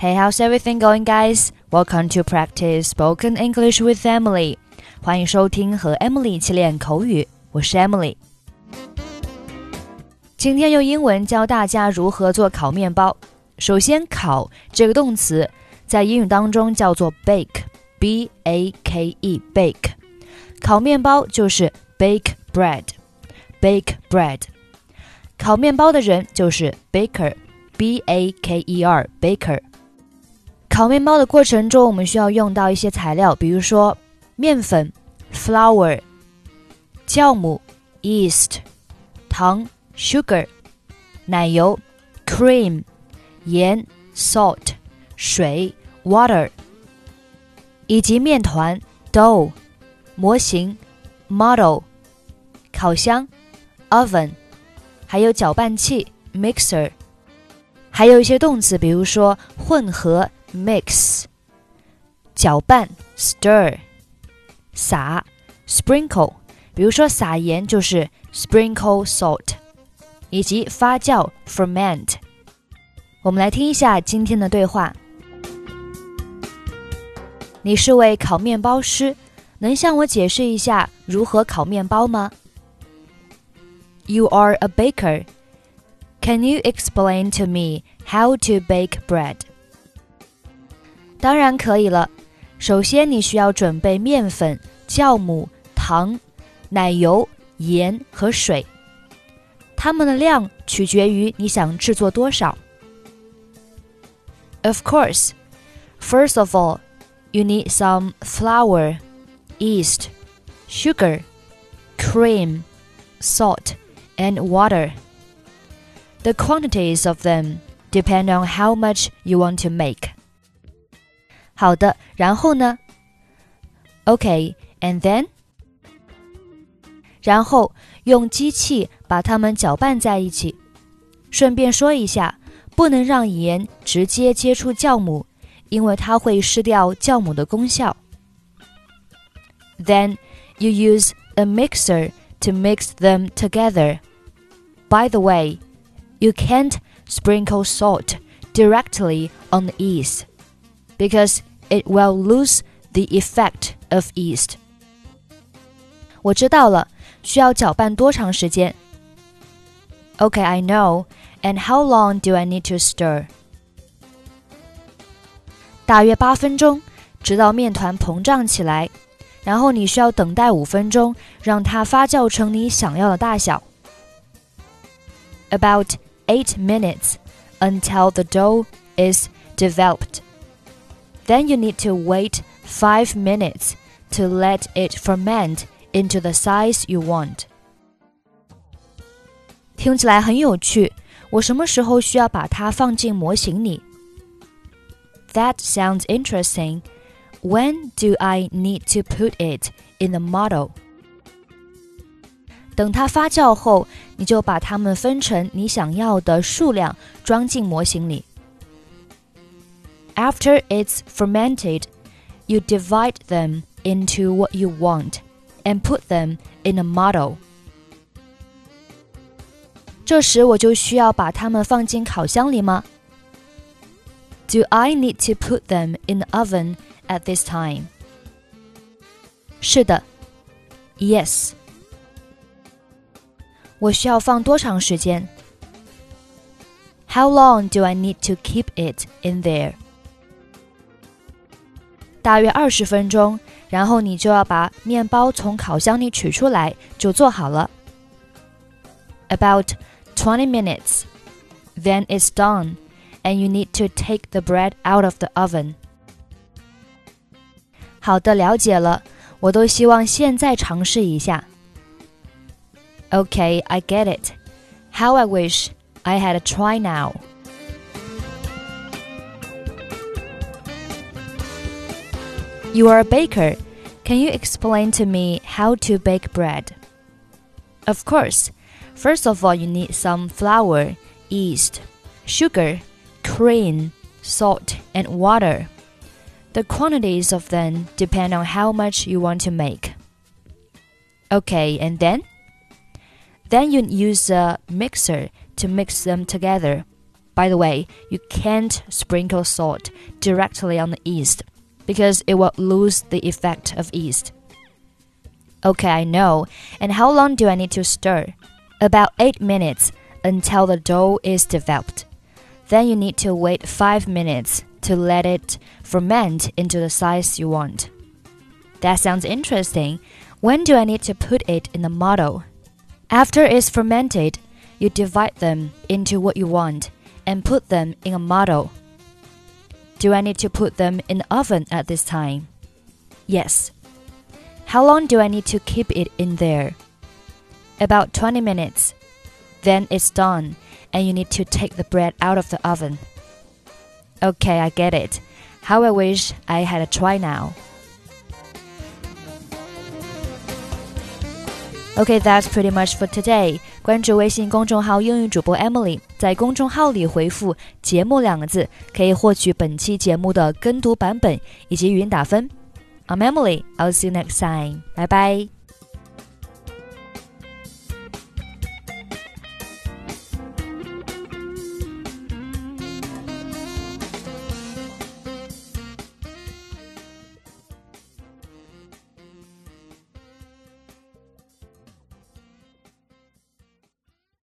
Hey, how's everything going, guys? Welcome to practice spoken English with Emily. 欢迎收听和 Emily 一起练口语，我是 Emily。今天用英文教大家如何做烤面包。首先，烤这个动词在英语当中叫做 bake，b a k e，bake。烤面包就是 bake bread，bake bread。烤面包的人就是 baker，b a k e r，baker。烤面包的过程中，我们需要用到一些材料，比如说面粉 （flour）、酵母 （yeast）、糖 （sugar）、奶油 （cream）、盐 （salt）、水 （water） 以及面团 （dough）、模型 （model）、烤箱 （oven）。还有搅拌器 mixer，还有一些动词，比如说混合 mix，搅拌 stir，撒 sprinkle，比如说撒盐就是 sprinkle salt，以及发酵 ferment。我们来听一下今天的对话。你是位烤面包师，能向我解释一下如何烤面包吗？You are a baker. Can you explain to me how to bake bread? 当然可以了。首先，你需要准备面粉、酵母、糖、奶油、盐和水。它们的量取决于你想制作多少。Of course. First of all, you need some flour, yeast, sugar, cream, salt and water. The quantities of them depend on how much you want to make. 好的，然后呢？Okay, and then? 然后用机器把它们搅拌在一起。顺便说一下，不能让盐直接接触酵母，因为它会失掉酵母的功效。Then you use a mixer to mix them together. By the way, you can't sprinkle salt directly on the yeast because it will lose the effect of yeast. 我知道了，需要搅拌多长时间？Okay, I know. And how long do I need to stir? 大约八分钟，直到面团膨胀起来。然后你需要等待五分钟，让它发酵成你想要的大小。about 8 minutes until the dough is developed. Then you need to wait 5 minutes to let it ferment into the size you want. 听起来很有趣。我什么时候需要把它放进模型里？That sounds interesting. When do I need to put it in the model? 等它发酵后，你就把它们分成你想要的数量，装进模型里。 After it's fermented, you divide them into what you want and put them in a model. 这时我就需要把它们放进烤箱里吗？Do I need to put them in the oven at this time? 是的，Yes. 我需要放多长时间？How long do I need to keep it in there？ 大约二十分钟，然后你就要把面包从烤箱里取出来，就做好了。About twenty minutes, then it's done, and you need to take the bread out of the oven. 好的，了解了。我都希望现在尝试一下。Okay, I get it. How I wish I had a try now. You are a baker. Can you explain to me how to bake bread? Of course. First of all, you need some flour, yeast, sugar, cream, salt, and water. The quantities of them depend on how much you want to make. Okay, and then? Then you use a mixer to mix them together. By the way, you can't sprinkle salt directly on the yeast because it will lose the effect of yeast. Okay, I know. And how long do I need to stir? About 8 minutes until the dough is developed. Then you need to wait 5 minutes to let it ferment into the size you want. That sounds interesting. When do I need to put it in the model? After it's fermented, you divide them into what you want and put them in a model. Do I need to put them in the oven at this time? Yes. How long do I need to keep it in there? About 20 minutes. Then it's done, and you need to take the bread out of the oven. Okay, I get it. How I wish I had a try now. Okay, that's pretty much for today. 关注微信公众号“英语主播 Emily”，在公众号里回复“节目”两个字，可以获取本期节目的跟读版本以及语音打分。I'm Emily. I'll see you next time. 拜拜